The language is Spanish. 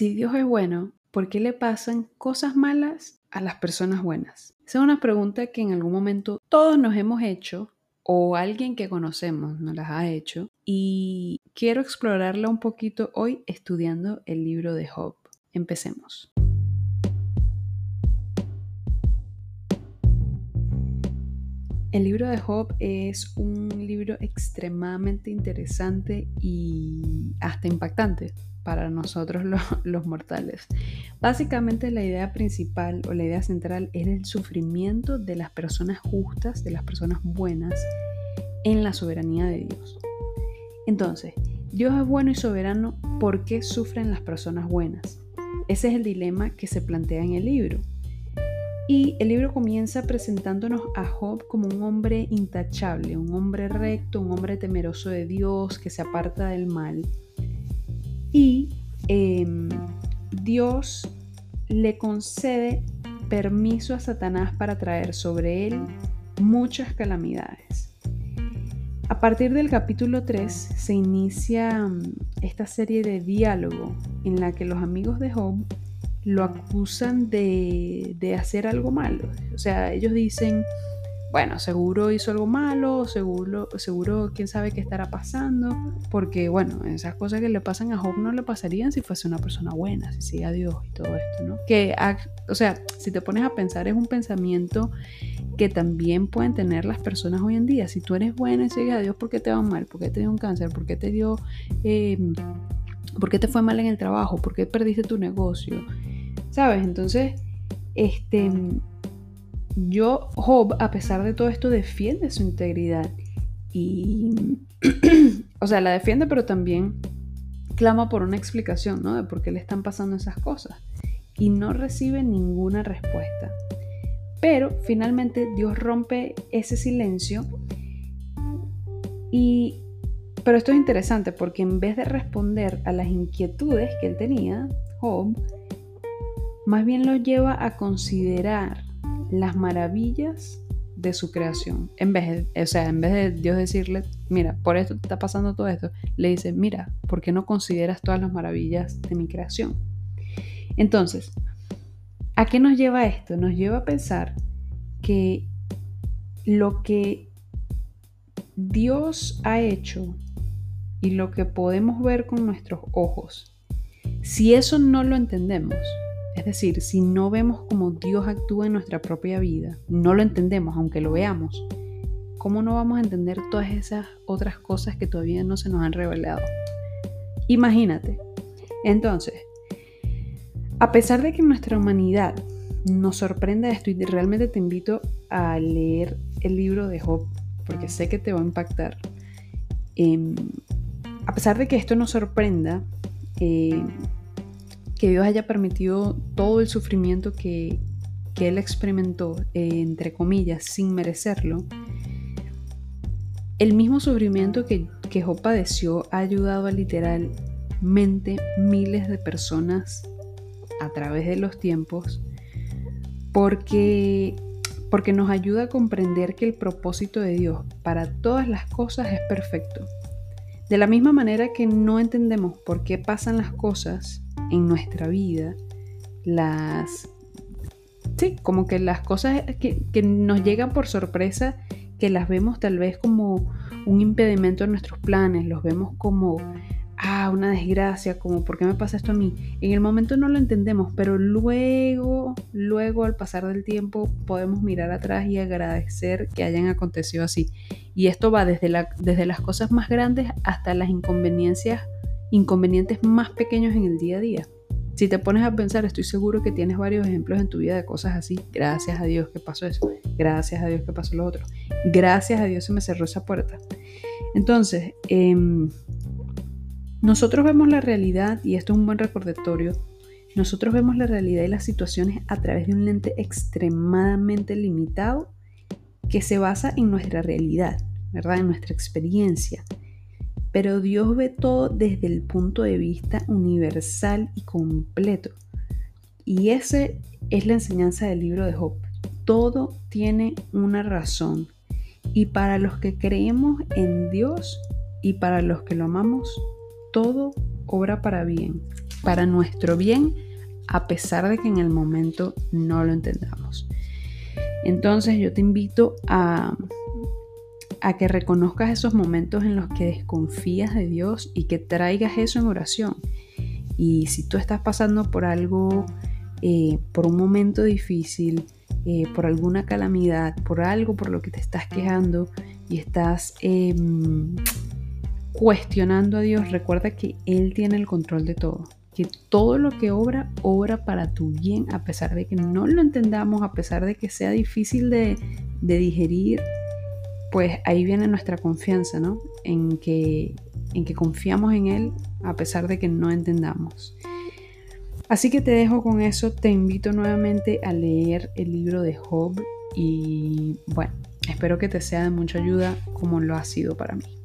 Si Dios es bueno, ¿por qué le pasan cosas malas a las personas buenas? Esa es una pregunta que en algún momento todos nos hemos hecho o alguien que conocemos nos las ha hecho y quiero explorarla un poquito hoy estudiando el libro de Job. Empecemos. El libro de Job es un libro extremadamente interesante y hasta impactante para nosotros los, mortales. Básicamente la idea principal o la idea central es el sufrimiento de las personas justas, de las personas buenas, en la soberanía de Dios. Entonces, Dios es bueno y soberano, ¿por qué sufren las personas buenas? Ese es el dilema que se plantea en el libro. Y el libro comienza presentándonos a Job como un hombre intachable, un hombre recto, un hombre temeroso de Dios, que se aparta del mal. Y em, Dios le concede permiso a Satanás para traer sobre él muchas calamidades. A partir del capítulo 3 se inicia mm, esta serie de diálogo en la que los amigos de Job lo acusan de, hacer algo malo. O sea, ellos dicen, bueno, seguro hizo algo malo, seguro, seguro quién sabe qué estará pasando, porque bueno, esas cosas que le pasan a Job no le pasarían si fuese una persona buena, si sigue a Dios y todo esto, ¿no? Que, o sea, si te pones a pensar es un pensamiento que también pueden tener las personas hoy en día. Si tú eres bueno y sigues a Dios, ¿por qué te va mal? ¿Por qué te dio un cáncer? ¿Por qué te dio... Eh, ¿Por qué te fue mal en el trabajo? ¿Por qué perdiste tu negocio? ¿Sabes? Entonces, este, yo, Job, a pesar de todo esto, defiende su integridad. Y, o sea, la defiende, pero también clama por una explicación, ¿no? De por qué le están pasando esas cosas. Y no recibe ninguna respuesta. Pero finalmente Dios rompe ese silencio. Y, pero esto es interesante porque en vez de responder a las inquietudes que él tenía, Job, más bien lo lleva a considerar las maravillas de su creación. En vez de, o sea, en vez de Dios decirle, mira, por esto te está pasando todo esto, le dice, mira, ¿por qué no consideras todas las maravillas de mi creación? Entonces, ¿a qué nos lleva esto? Nos lleva a pensar que lo que Dios ha hecho y lo que podemos ver con nuestros ojos, si eso no lo entendemos, es decir, si no vemos cómo Dios actúa en nuestra propia vida, no lo entendemos aunque lo veamos, ¿cómo no vamos a entender todas esas otras cosas que todavía no se nos han revelado? Imagínate. Entonces, a pesar de que nuestra humanidad nos sorprenda esto y realmente te invito a leer el libro de Job, porque sé que te va a impactar, em, a pesar de que esto nos sorprenda, eh, que Dios haya permitido todo el sufrimiento que, él experimentó, eh, entre comillas, sin merecerlo, el mismo sufrimiento que, que Job padeció ha ayudado a literalmente miles de personas a través de los tiempos porque, porque nos ayuda a comprender que el propósito de Dios para todas las cosas es perfecto. De la misma manera que no entendemos por qué pasan las cosas en nuestra vida, las... Sí, como que las cosas que, que nos llegan por sorpresa, que las vemos tal vez como un impedimento en nuestros planes, los vemos como ah, una desgracia, como ¿por qué me pasa esto a mí? En el momento no lo entendemos, pero luego, luego al pasar del tiempo podemos mirar atrás y agradecer que hayan acontecido así. Y esto va desde, la, desde las cosas más grandes hasta las inconveniencias inconvenientes más pequeños en el día a día. Si te pones a pensar, estoy seguro que tienes varios ejemplos en tu vida de cosas así. Gracias a Dios que pasó eso. Gracias a Dios que pasó lo otro. Gracias a Dios se me cerró esa puerta. Entonces, em, nosotros vemos la realidad, y esto es un buen recordatorio, nosotros vemos la realidad y las situaciones a través de un lente extremadamente limitado que se basa en nuestra realidad, ¿verdad? En nuestra experiencia. Pero Dios ve todo desde el punto de vista universal y completo. Y esa es la enseñanza del libro de Job. Todo tiene una razón. Y para los que creemos en Dios y para los que lo amamos, todo obra para bien, para nuestro bien, a pesar de que en el momento no lo entendamos. Entonces yo te invito a, a que reconozcas esos momentos en los que desconfías de Dios y que traigas eso en oración. Y si tú estás pasando por algo, eh, por un momento difícil, eh, por alguna calamidad, por algo por lo que te estás quejando y estás em, cuestionando a Dios, recuerda que Él tiene el control de todo. Que todo lo que obra, obra para tu bien, a pesar de que no lo entendamos, a pesar de que sea difícil de digerir, pues ahí viene nuestra confianza, ¿no? En que, en que confiamos en Él a pesar de que no entendamos. Así que te dejo con eso, te invito nuevamente a leer el libro de Job y bueno, espero que te sea de mucha ayuda como lo ha sido para mí.